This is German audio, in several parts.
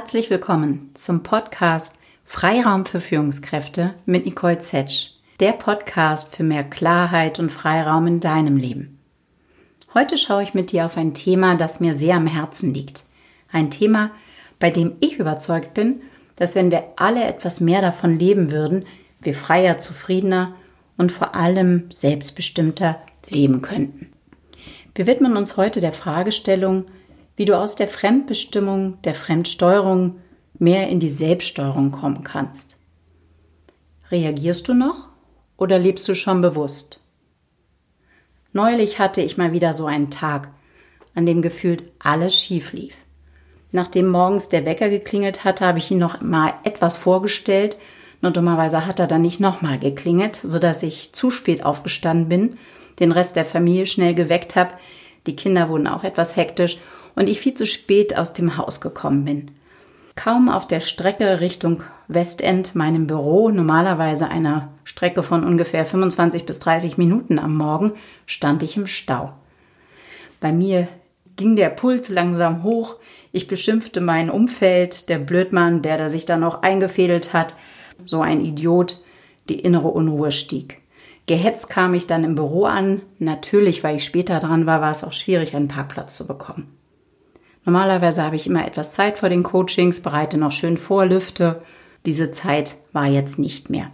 Herzlich willkommen zum Podcast Freiraum für Führungskräfte mit Nicole Zetsch, der Podcast für mehr Klarheit und Freiraum in deinem Leben. Heute schaue ich mit dir auf ein Thema, das mir sehr am Herzen liegt. Ein Thema, bei dem ich überzeugt bin, dass wenn wir alle etwas mehr davon leben würden, wir freier, zufriedener und vor allem selbstbestimmter leben könnten. Wir widmen uns heute der Fragestellung, wie du aus der Fremdbestimmung, der Fremdsteuerung mehr in die Selbststeuerung kommen kannst. Reagierst du noch oder lebst du schon bewusst? Neulich hatte ich mal wieder so einen Tag, an dem gefühlt alles schief lief. Nachdem morgens der Wecker geklingelt hatte, habe ich ihn noch mal etwas vorgestellt. Nur dummerweise hat er dann nicht nochmal geklingelt, sodass ich zu spät aufgestanden bin, den Rest der Familie schnell geweckt habe. Die Kinder wurden auch etwas hektisch und ich viel zu spät aus dem Haus gekommen bin. Kaum auf der Strecke Richtung Westend, meinem Büro, normalerweise einer Strecke von ungefähr 25 bis 30 Minuten am Morgen, stand ich im Stau. Bei mir ging der Puls langsam hoch. Ich beschimpfte mein Umfeld, der Blödmann, der da sich da noch eingefädelt hat, so ein Idiot, die innere Unruhe stieg. Gehetzt kam ich dann im Büro an. Natürlich, weil ich später dran war, war es auch schwierig, einen Parkplatz zu bekommen. Normalerweise habe ich immer etwas Zeit vor den Coachings, bereite noch schön vor, lüfte. Diese Zeit war jetzt nicht mehr.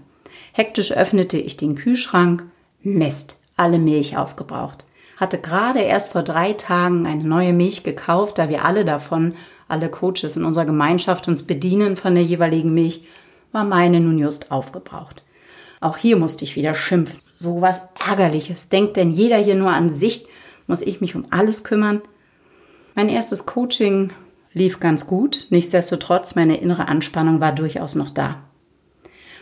Hektisch öffnete ich den Kühlschrank. Mist, alle Milch aufgebraucht. Hatte gerade erst vor drei Tagen eine neue Milch gekauft, da wir alle davon, alle Coaches in unserer Gemeinschaft uns bedienen von der jeweiligen Milch, war meine nun just aufgebraucht. Auch hier musste ich wieder schimpfen. So was Ärgerliches. Denkt denn jeder hier nur an sich? Muss ich mich um alles kümmern? Mein erstes Coaching lief ganz gut, nichtsdestotrotz meine innere Anspannung war durchaus noch da.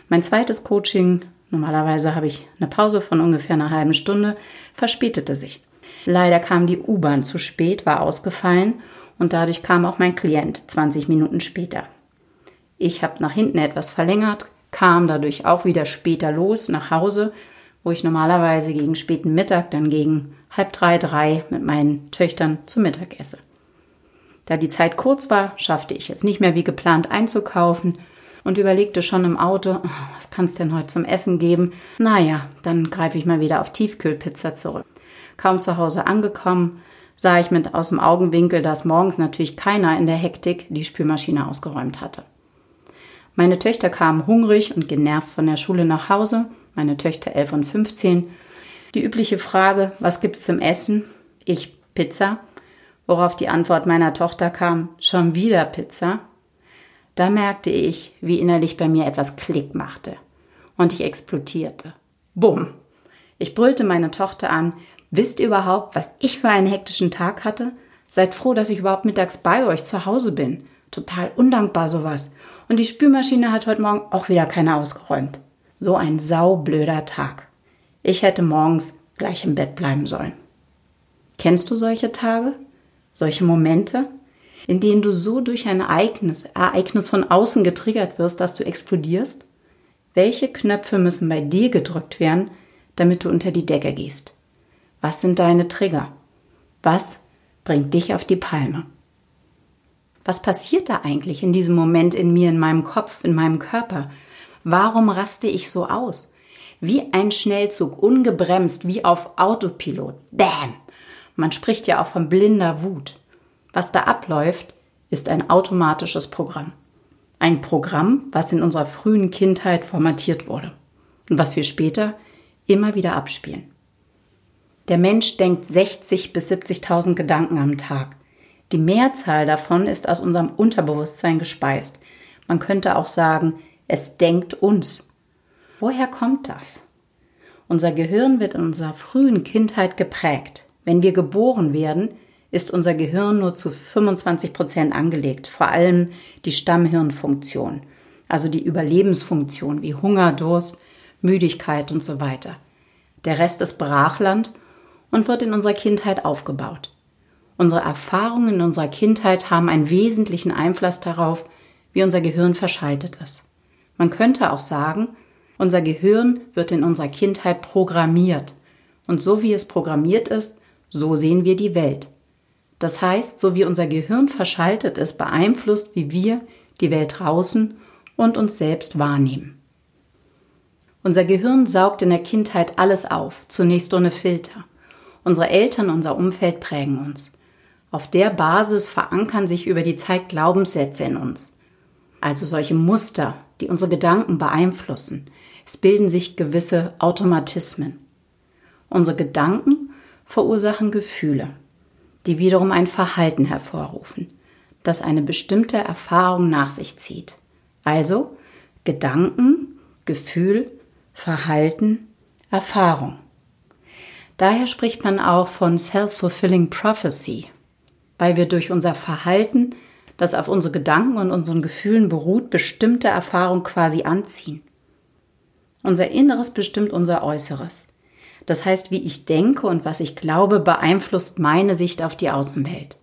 Mein zweites Coaching, normalerweise habe ich eine Pause von ungefähr einer halben Stunde, verspätete sich. Leider kam die U-Bahn zu spät, war ausgefallen und dadurch kam auch mein Klient 20 Minuten später. Ich habe nach hinten etwas verlängert, kam dadurch auch wieder später los nach Hause, wo ich normalerweise gegen späten Mittag, dann gegen halb drei, drei mit meinen Töchtern zu Mittag esse. Da die Zeit kurz war, schaffte ich es nicht mehr wie geplant einzukaufen und überlegte schon im Auto, oh, was kann es denn heute zum Essen geben? Naja, dann greife ich mal wieder auf Tiefkühlpizza zurück. Kaum zu Hause angekommen, sah ich mit aus dem Augenwinkel, dass morgens natürlich keiner in der Hektik die Spülmaschine ausgeräumt hatte. Meine Töchter kamen hungrig und genervt von der Schule nach Hause, meine Töchter 11 und 15. Die übliche Frage, was gibt's zum Essen? Ich Pizza worauf die Antwort meiner Tochter kam, schon wieder Pizza, da merkte ich, wie innerlich bei mir etwas Klick machte. Und ich explodierte. Bumm. Ich brüllte meine Tochter an, wisst ihr überhaupt, was ich für einen hektischen Tag hatte? Seid froh, dass ich überhaupt mittags bei euch zu Hause bin. Total undankbar sowas. Und die Spülmaschine hat heute Morgen auch wieder keiner ausgeräumt. So ein saublöder Tag. Ich hätte morgens gleich im Bett bleiben sollen. Kennst du solche Tage? solche Momente, in denen du so durch ein Ereignis, Ereignis von außen getriggert wirst, dass du explodierst? Welche Knöpfe müssen bei dir gedrückt werden, damit du unter die Decke gehst? Was sind deine Trigger? Was bringt dich auf die Palme? Was passiert da eigentlich in diesem Moment in mir, in meinem Kopf, in meinem Körper? Warum raste ich so aus? Wie ein Schnellzug, ungebremst, wie auf Autopilot. Bam! Man spricht ja auch von blinder Wut. Was da abläuft, ist ein automatisches Programm. Ein Programm, was in unserer frühen Kindheit formatiert wurde und was wir später immer wieder abspielen. Der Mensch denkt 60 bis 70.000 Gedanken am Tag. Die Mehrzahl davon ist aus unserem Unterbewusstsein gespeist. Man könnte auch sagen, es denkt uns. Woher kommt das? Unser Gehirn wird in unserer frühen Kindheit geprägt. Wenn wir geboren werden, ist unser Gehirn nur zu 25 Prozent angelegt, vor allem die Stammhirnfunktion, also die Überlebensfunktion wie Hunger, Durst, Müdigkeit und so weiter. Der Rest ist Brachland und wird in unserer Kindheit aufgebaut. Unsere Erfahrungen in unserer Kindheit haben einen wesentlichen Einfluss darauf, wie unser Gehirn verschaltet ist. Man könnte auch sagen, unser Gehirn wird in unserer Kindheit programmiert. Und so wie es programmiert ist, so sehen wir die Welt. Das heißt, so wie unser Gehirn verschaltet ist, beeinflusst, wie wir die Welt draußen und uns selbst wahrnehmen. Unser Gehirn saugt in der Kindheit alles auf, zunächst ohne Filter. Unsere Eltern, unser Umfeld prägen uns. Auf der Basis verankern sich über die Zeit Glaubenssätze in uns. Also solche Muster, die unsere Gedanken beeinflussen. Es bilden sich gewisse Automatismen. Unsere Gedanken verursachen Gefühle, die wiederum ein Verhalten hervorrufen, das eine bestimmte Erfahrung nach sich zieht. Also Gedanken, Gefühl, Verhalten, Erfahrung. Daher spricht man auch von Self-Fulfilling Prophecy, weil wir durch unser Verhalten, das auf unsere Gedanken und unseren Gefühlen beruht, bestimmte Erfahrungen quasi anziehen. Unser Inneres bestimmt unser Äußeres. Das heißt, wie ich denke und was ich glaube, beeinflusst meine Sicht auf die Außenwelt.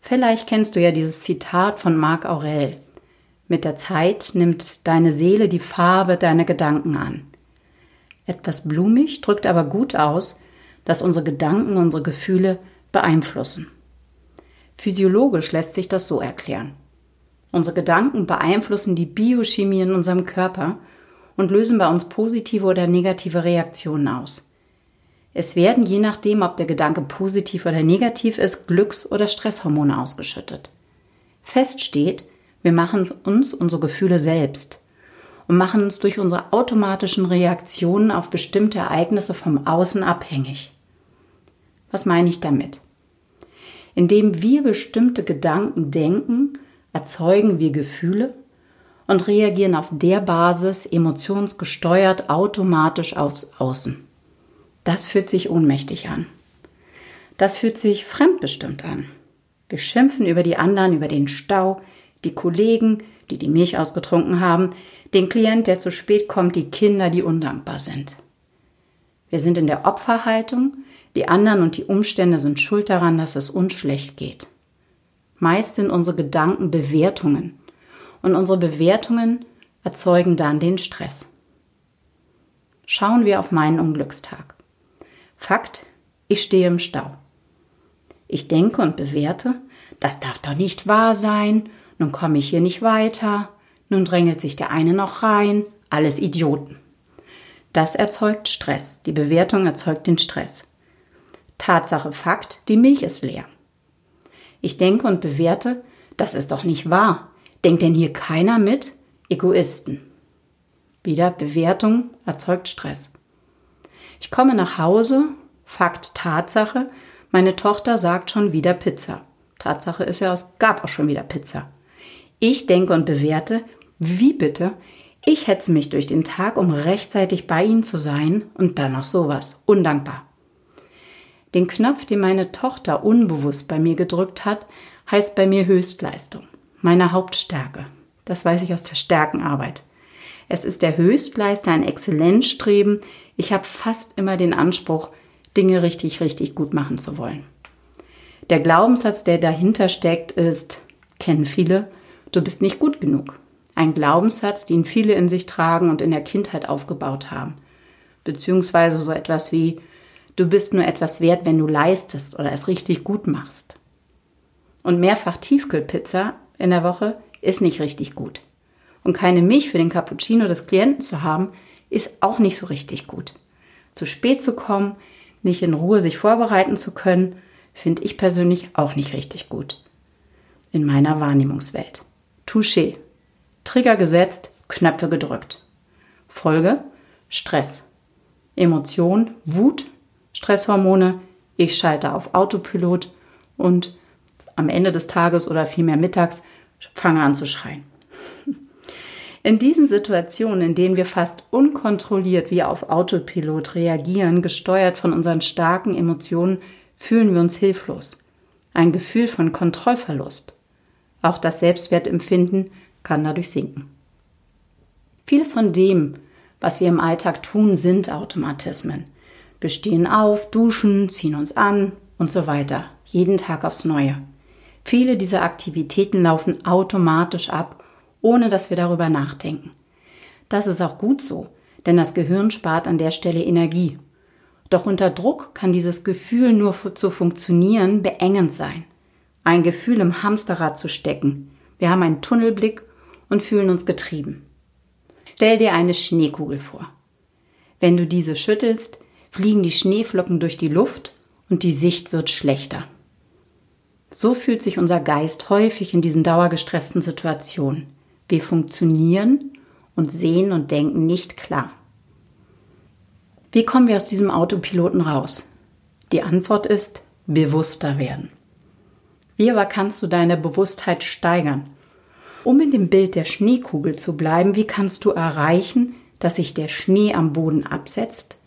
Vielleicht kennst du ja dieses Zitat von Marc Aurel. Mit der Zeit nimmt deine Seele die Farbe deiner Gedanken an. Etwas blumig drückt aber gut aus, dass unsere Gedanken unsere Gefühle beeinflussen. Physiologisch lässt sich das so erklären. Unsere Gedanken beeinflussen die Biochemie in unserem Körper und lösen bei uns positive oder negative Reaktionen aus. Es werden je nachdem, ob der Gedanke positiv oder negativ ist, Glücks- oder Stresshormone ausgeschüttet. Fest steht, wir machen uns unsere Gefühle selbst und machen uns durch unsere automatischen Reaktionen auf bestimmte Ereignisse vom Außen abhängig. Was meine ich damit? Indem wir bestimmte Gedanken denken, erzeugen wir Gefühle und reagieren auf der Basis emotionsgesteuert automatisch aufs Außen. Das fühlt sich ohnmächtig an. Das fühlt sich fremdbestimmt an. Wir schimpfen über die anderen, über den Stau, die Kollegen, die die Milch ausgetrunken haben, den Klient, der zu spät kommt, die Kinder, die undankbar sind. Wir sind in der Opferhaltung, die anderen und die Umstände sind schuld daran, dass es uns schlecht geht. Meist sind unsere Gedanken Bewertungen und unsere Bewertungen erzeugen dann den Stress. Schauen wir auf meinen Unglückstag. Fakt, ich stehe im Stau. Ich denke und bewerte, das darf doch nicht wahr sein nun komme ich hier nicht weiter, nun drängelt sich der eine noch rein, alles Idioten. Das erzeugt Stress, die Bewertung erzeugt den Stress. Tatsache Fakt, die Milch ist leer. Ich denke und bewerte, das ist doch nicht wahr. Denkt denn hier keiner mit? Egoisten. Wieder Bewertung erzeugt Stress. Ich komme nach Hause, Fakt Tatsache, meine Tochter sagt schon wieder Pizza. Tatsache ist ja, es gab auch schon wieder Pizza. Ich denke und bewerte, wie bitte? Ich hetze mich durch den Tag, um rechtzeitig bei Ihnen zu sein und dann noch sowas. Undankbar. Den Knopf, den meine Tochter unbewusst bei mir gedrückt hat, heißt bei mir Höchstleistung. Meine Hauptstärke. Das weiß ich aus der Stärkenarbeit. Es ist der Höchstleister, ein Exzellenzstreben. Ich habe fast immer den Anspruch, Dinge richtig, richtig gut machen zu wollen. Der Glaubenssatz, der dahinter steckt, ist, kennen viele, du bist nicht gut genug. Ein Glaubenssatz, den viele in sich tragen und in der Kindheit aufgebaut haben. Beziehungsweise so etwas wie, du bist nur etwas wert, wenn du leistest oder es richtig gut machst. Und mehrfach Tiefkühlpizza in der Woche ist nicht richtig gut. Und keine Milch für den Cappuccino des Klienten zu haben, ist auch nicht so richtig gut. Zu spät zu kommen, nicht in Ruhe sich vorbereiten zu können, finde ich persönlich auch nicht richtig gut. In meiner Wahrnehmungswelt. Touché. Trigger gesetzt, Knöpfe gedrückt. Folge Stress. Emotion, Wut, Stresshormone, ich schalte auf Autopilot und am Ende des Tages oder vielmehr mittags fange an zu schreien. In diesen Situationen, in denen wir fast unkontrolliert wie auf Autopilot reagieren, gesteuert von unseren starken Emotionen, fühlen wir uns hilflos. Ein Gefühl von Kontrollverlust. Auch das Selbstwertempfinden kann dadurch sinken. Vieles von dem, was wir im Alltag tun, sind Automatismen. Wir stehen auf, duschen, ziehen uns an und so weiter, jeden Tag aufs Neue. Viele dieser Aktivitäten laufen automatisch ab, ohne dass wir darüber nachdenken. Das ist auch gut so, denn das Gehirn spart an der Stelle Energie. Doch unter Druck kann dieses Gefühl nur zu funktionieren beengend sein. Ein Gefühl im Hamsterrad zu stecken. Wir haben einen Tunnelblick und fühlen uns getrieben. Stell dir eine Schneekugel vor. Wenn du diese schüttelst, fliegen die Schneeflocken durch die Luft und die Sicht wird schlechter. So fühlt sich unser Geist häufig in diesen dauergestressten Situationen. Wir funktionieren und sehen und denken nicht klar. Wie kommen wir aus diesem Autopiloten raus? Die Antwort ist bewusster werden. Wie aber kannst du deine Bewusstheit steigern? Um in dem Bild der Schneekugel zu bleiben, wie kannst du erreichen, dass sich der Schnee am Boden absetzt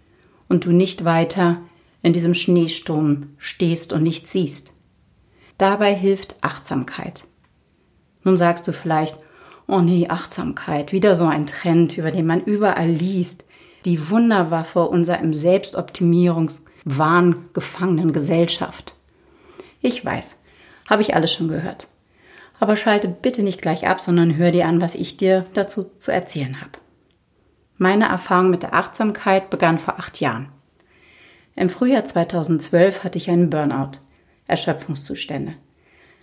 und du nicht weiter in diesem Schneesturm stehst und nichts siehst? Dabei hilft Achtsamkeit. Nun sagst du vielleicht, oh nee, Achtsamkeit, wieder so ein Trend, über den man überall liest, die Wunderwaffe unserer im Selbstoptimierungswahn gefangenen Gesellschaft. Ich weiß, habe ich alles schon gehört. Aber schalte bitte nicht gleich ab, sondern hör dir an, was ich dir dazu zu erzählen habe. Meine Erfahrung mit der Achtsamkeit begann vor acht Jahren. Im Frühjahr 2012 hatte ich einen Burnout. Erschöpfungszustände.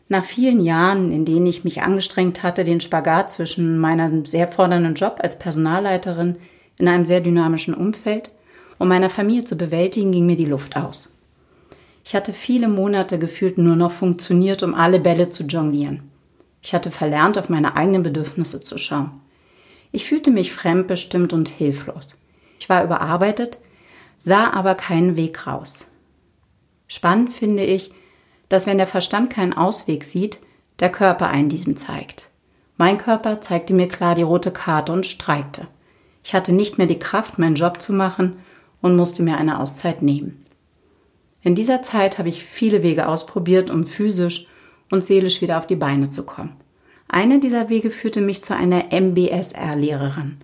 Nach vielen Jahren, in denen ich mich angestrengt hatte, den Spagat zwischen meinem sehr fordernden Job als Personalleiterin in einem sehr dynamischen Umfeld und meiner Familie zu bewältigen, ging mir die Luft aus. Ich hatte viele Monate gefühlt nur noch funktioniert, um alle Bälle zu jonglieren. Ich hatte verlernt, auf meine eigenen Bedürfnisse zu schauen. Ich fühlte mich fremdbestimmt und hilflos. Ich war überarbeitet, sah aber keinen Weg raus. Spannend finde ich, dass wenn der Verstand keinen Ausweg sieht, der Körper einen diesen zeigt. Mein Körper zeigte mir klar die rote Karte und streikte. Ich hatte nicht mehr die Kraft, meinen Job zu machen und musste mir eine Auszeit nehmen. In dieser Zeit habe ich viele Wege ausprobiert, um physisch und seelisch wieder auf die Beine zu kommen. Eine dieser Wege führte mich zu einer MBSR-Lehrerin.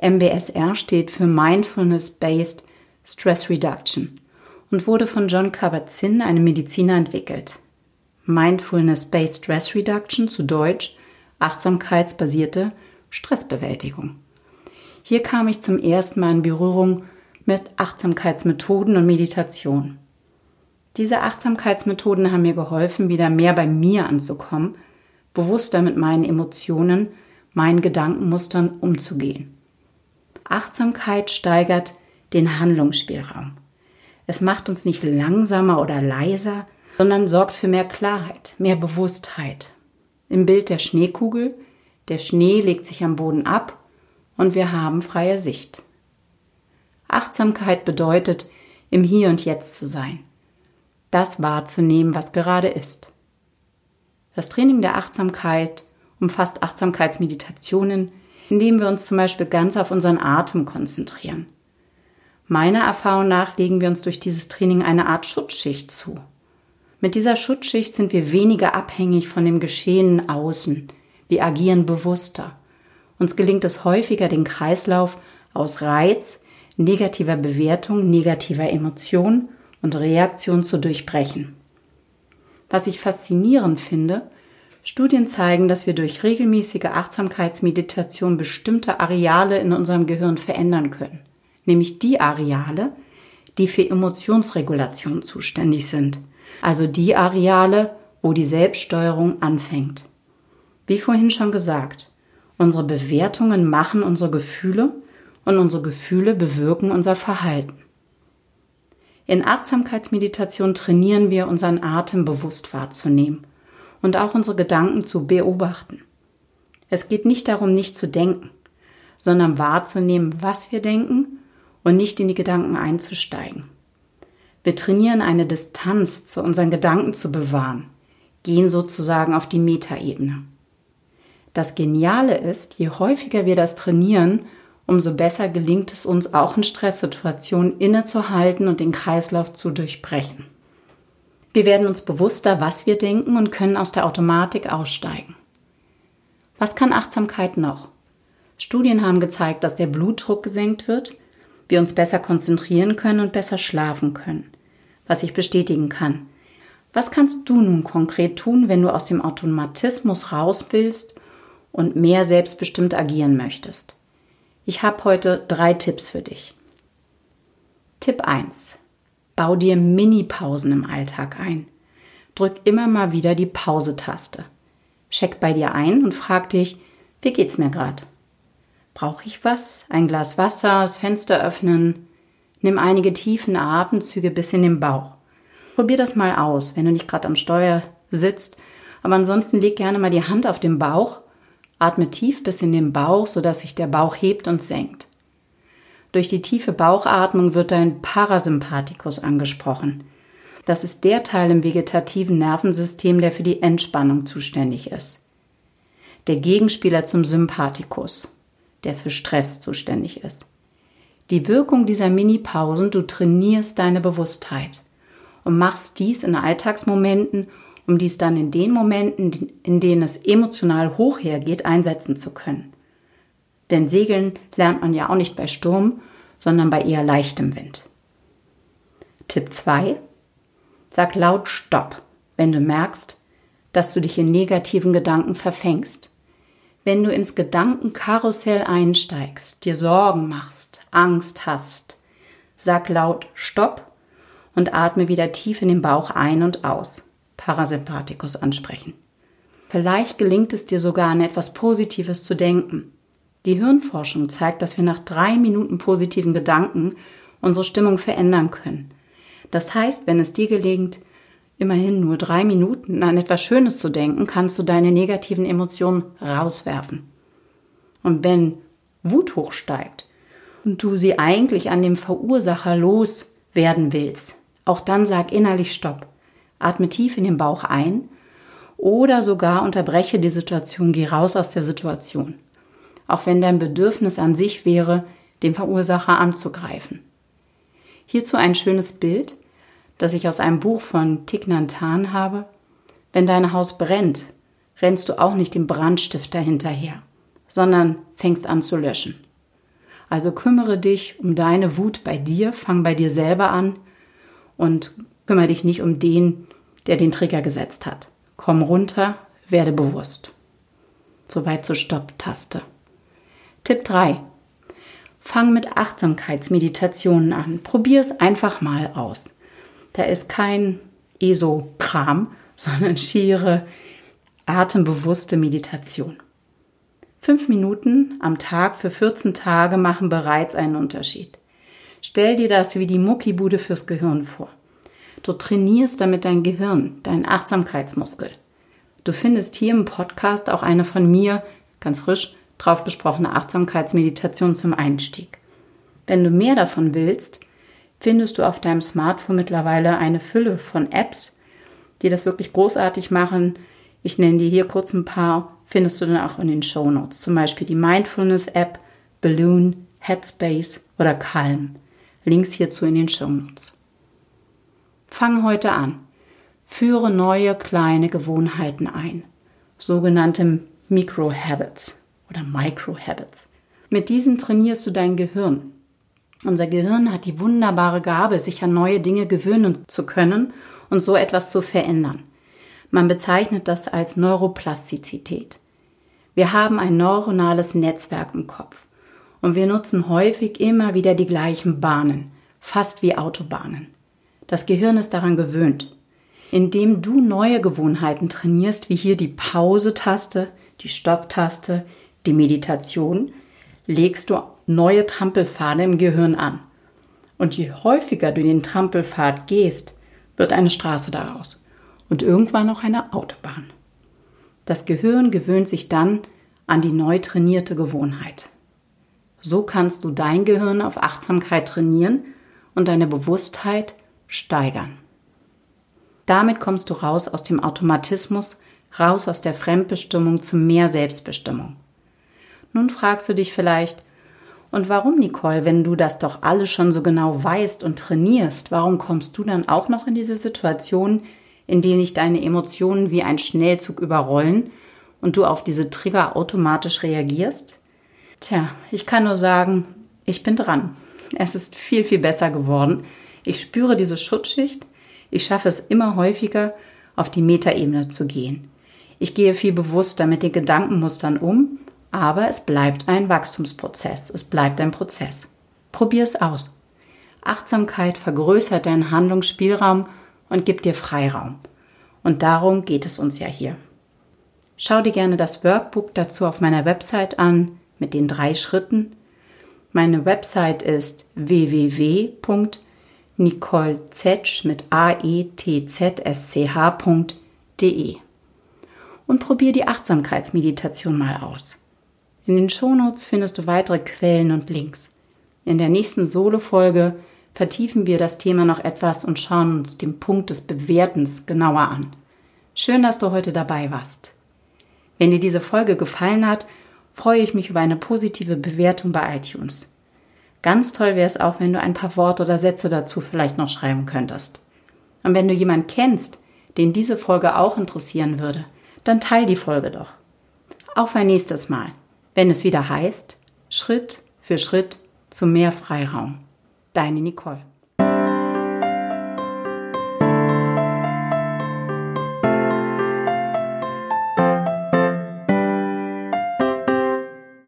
MBSR steht für Mindfulness-Based Stress Reduction und wurde von John Kabat-Zinn, einem Mediziner, entwickelt. Mindfulness-Based Stress Reduction zu Deutsch achtsamkeitsbasierte Stressbewältigung. Hier kam ich zum ersten Mal in Berührung mit Achtsamkeitsmethoden und Meditation. Diese Achtsamkeitsmethoden haben mir geholfen, wieder mehr bei mir anzukommen, bewusster mit meinen Emotionen, meinen Gedankenmustern umzugehen. Achtsamkeit steigert den Handlungsspielraum. Es macht uns nicht langsamer oder leiser, sondern sorgt für mehr Klarheit, mehr Bewusstheit. Im Bild der Schneekugel, der Schnee legt sich am Boden ab und wir haben freie Sicht. Achtsamkeit bedeutet, im Hier und Jetzt zu sein, das wahrzunehmen, was gerade ist. Das Training der Achtsamkeit umfasst Achtsamkeitsmeditationen, indem wir uns zum Beispiel ganz auf unseren Atem konzentrieren. Meiner Erfahrung nach legen wir uns durch dieses Training eine Art Schutzschicht zu. Mit dieser Schutzschicht sind wir weniger abhängig von dem Geschehen außen. Wir agieren bewusster. Uns gelingt es häufiger, den Kreislauf aus Reiz, negativer Bewertung, negativer Emotion und Reaktion zu durchbrechen. Was ich faszinierend finde, Studien zeigen, dass wir durch regelmäßige Achtsamkeitsmeditation bestimmte Areale in unserem Gehirn verändern können nämlich die Areale, die für Emotionsregulation zuständig sind, also die Areale, wo die Selbststeuerung anfängt. Wie vorhin schon gesagt, unsere Bewertungen machen unsere Gefühle und unsere Gefühle bewirken unser Verhalten. In Achtsamkeitsmeditation trainieren wir unseren Atem bewusst wahrzunehmen und auch unsere Gedanken zu beobachten. Es geht nicht darum, nicht zu denken, sondern wahrzunehmen, was wir denken und nicht in die Gedanken einzusteigen. Wir trainieren eine Distanz zu unseren Gedanken zu bewahren, gehen sozusagen auf die Metaebene. Das Geniale ist, je häufiger wir das trainieren, umso besser gelingt es uns auch in Stresssituationen innezuhalten und den Kreislauf zu durchbrechen. Wir werden uns bewusster, was wir denken und können aus der Automatik aussteigen. Was kann Achtsamkeit noch? Studien haben gezeigt, dass der Blutdruck gesenkt wird, wir uns besser konzentrieren können und besser schlafen können, was ich bestätigen kann. Was kannst du nun konkret tun, wenn du aus dem Automatismus raus willst und mehr selbstbestimmt agieren möchtest? Ich habe heute drei Tipps für dich. Tipp 1. Bau dir Mini-Pausen im Alltag ein. Drück immer mal wieder die Pause-Taste. Check bei dir ein und frag dich, wie geht's mir gerade? Brauche ich was? Ein Glas Wasser, das Fenster öffnen? Nimm einige tiefen Atemzüge bis in den Bauch. Probier das mal aus, wenn du nicht gerade am Steuer sitzt. Aber ansonsten leg gerne mal die Hand auf den Bauch, atme tief bis in den Bauch, sodass sich der Bauch hebt und senkt. Durch die tiefe Bauchatmung wird dein Parasympathikus angesprochen. Das ist der Teil im vegetativen Nervensystem, der für die Entspannung zuständig ist. Der Gegenspieler zum Sympathikus, der für Stress zuständig ist. Die Wirkung dieser Mini-Pausen, du trainierst deine Bewusstheit und machst dies in Alltagsmomenten, um dies dann in den Momenten, in denen es emotional hoch hergeht, einsetzen zu können. Denn Segeln lernt man ja auch nicht bei Sturm, sondern bei eher leichtem Wind. Tipp 2. Sag laut Stopp, wenn du merkst, dass du dich in negativen Gedanken verfängst. Wenn du ins Gedankenkarussell einsteigst, dir Sorgen machst, Angst hast, sag laut Stopp und atme wieder tief in den Bauch ein und aus. Parasympathikus ansprechen. Vielleicht gelingt es dir sogar an etwas Positives zu denken. Die Hirnforschung zeigt, dass wir nach drei Minuten positiven Gedanken unsere Stimmung verändern können. Das heißt, wenn es dir gelingt, immerhin nur drei Minuten an etwas Schönes zu denken, kannst du deine negativen Emotionen rauswerfen. Und wenn Wut hochsteigt und du sie eigentlich an dem Verursacher loswerden willst, auch dann sag innerlich Stopp. Atme tief in den Bauch ein oder sogar unterbreche die Situation, geh raus aus der Situation auch wenn dein Bedürfnis an sich wäre, den Verursacher anzugreifen. Hierzu ein schönes Bild, das ich aus einem Buch von Hanh habe. Wenn dein Haus brennt, rennst du auch nicht dem Brandstifter hinterher, sondern fängst an zu löschen. Also kümmere dich um deine Wut bei dir, fang bei dir selber an und kümmere dich nicht um den, der den Trigger gesetzt hat. Komm runter, werde bewusst. Soweit zur Stopp-Taste. Tipp 3. Fang mit Achtsamkeitsmeditationen an. Probier es einfach mal aus. Da ist kein ESO-Kram, sondern schiere, atembewusste Meditation. Fünf Minuten am Tag für 14 Tage machen bereits einen Unterschied. Stell dir das wie die Muckibude fürs Gehirn vor. Du trainierst damit dein Gehirn, deinen Achtsamkeitsmuskel. Du findest hier im Podcast auch eine von mir, ganz frisch, drauf gesprochene Achtsamkeitsmeditation zum Einstieg. Wenn du mehr davon willst, findest du auf deinem Smartphone mittlerweile eine Fülle von Apps, die das wirklich großartig machen. Ich nenne dir hier kurz ein paar, findest du dann auch in den Show Notes. Zum Beispiel die Mindfulness-App, Balloon, Headspace oder Calm. Links hierzu in den Show Notes. Fang heute an. Führe neue kleine Gewohnheiten ein, sogenannte Micro-Habits oder Micro-Habits. Mit diesen trainierst du dein Gehirn. Unser Gehirn hat die wunderbare Gabe, sich an neue Dinge gewöhnen zu können und so etwas zu verändern. Man bezeichnet das als Neuroplastizität. Wir haben ein neuronales Netzwerk im Kopf und wir nutzen häufig immer wieder die gleichen Bahnen, fast wie Autobahnen. Das Gehirn ist daran gewöhnt. Indem du neue Gewohnheiten trainierst, wie hier die Pause-Taste, die Stopp-Taste, die Meditation, legst du neue Trampelpfade im Gehirn an. Und je häufiger du den Trampelpfad gehst, wird eine Straße daraus und irgendwann auch eine Autobahn. Das Gehirn gewöhnt sich dann an die neu trainierte Gewohnheit. So kannst du dein Gehirn auf Achtsamkeit trainieren und deine Bewusstheit steigern. Damit kommst du raus aus dem Automatismus, raus aus der Fremdbestimmung zu mehr Selbstbestimmung. Nun fragst du dich vielleicht, und warum, Nicole, wenn du das doch alles schon so genau weißt und trainierst, warum kommst du dann auch noch in diese Situation, in denen dich deine Emotionen wie ein Schnellzug überrollen und du auf diese Trigger automatisch reagierst? Tja, ich kann nur sagen, ich bin dran. Es ist viel, viel besser geworden. Ich spüre diese Schutzschicht. Ich schaffe es immer häufiger, auf die Metaebene zu gehen. Ich gehe viel bewusster mit den Gedankenmustern um aber es bleibt ein Wachstumsprozess, es bleibt ein Prozess. Probier es aus. Achtsamkeit vergrößert deinen Handlungsspielraum und gibt dir Freiraum. Und darum geht es uns ja hier. Schau dir gerne das Workbook dazu auf meiner Website an mit den drei Schritten. Meine Website ist www.nicolezetsch mit a e und probier die Achtsamkeitsmeditation mal aus. In den Shownotes findest du weitere Quellen und Links. In der nächsten Solo-Folge vertiefen wir das Thema noch etwas und schauen uns den Punkt des Bewertens genauer an. Schön, dass du heute dabei warst. Wenn dir diese Folge gefallen hat, freue ich mich über eine positive Bewertung bei iTunes. Ganz toll wäre es auch, wenn du ein paar Worte oder Sätze dazu vielleicht noch schreiben könntest. Und wenn du jemanden kennst, den diese Folge auch interessieren würde, dann teil die Folge doch. Auf ein nächstes Mal, wenn es wieder heißt, Schritt für Schritt zu mehr Freiraum. Deine Nicole.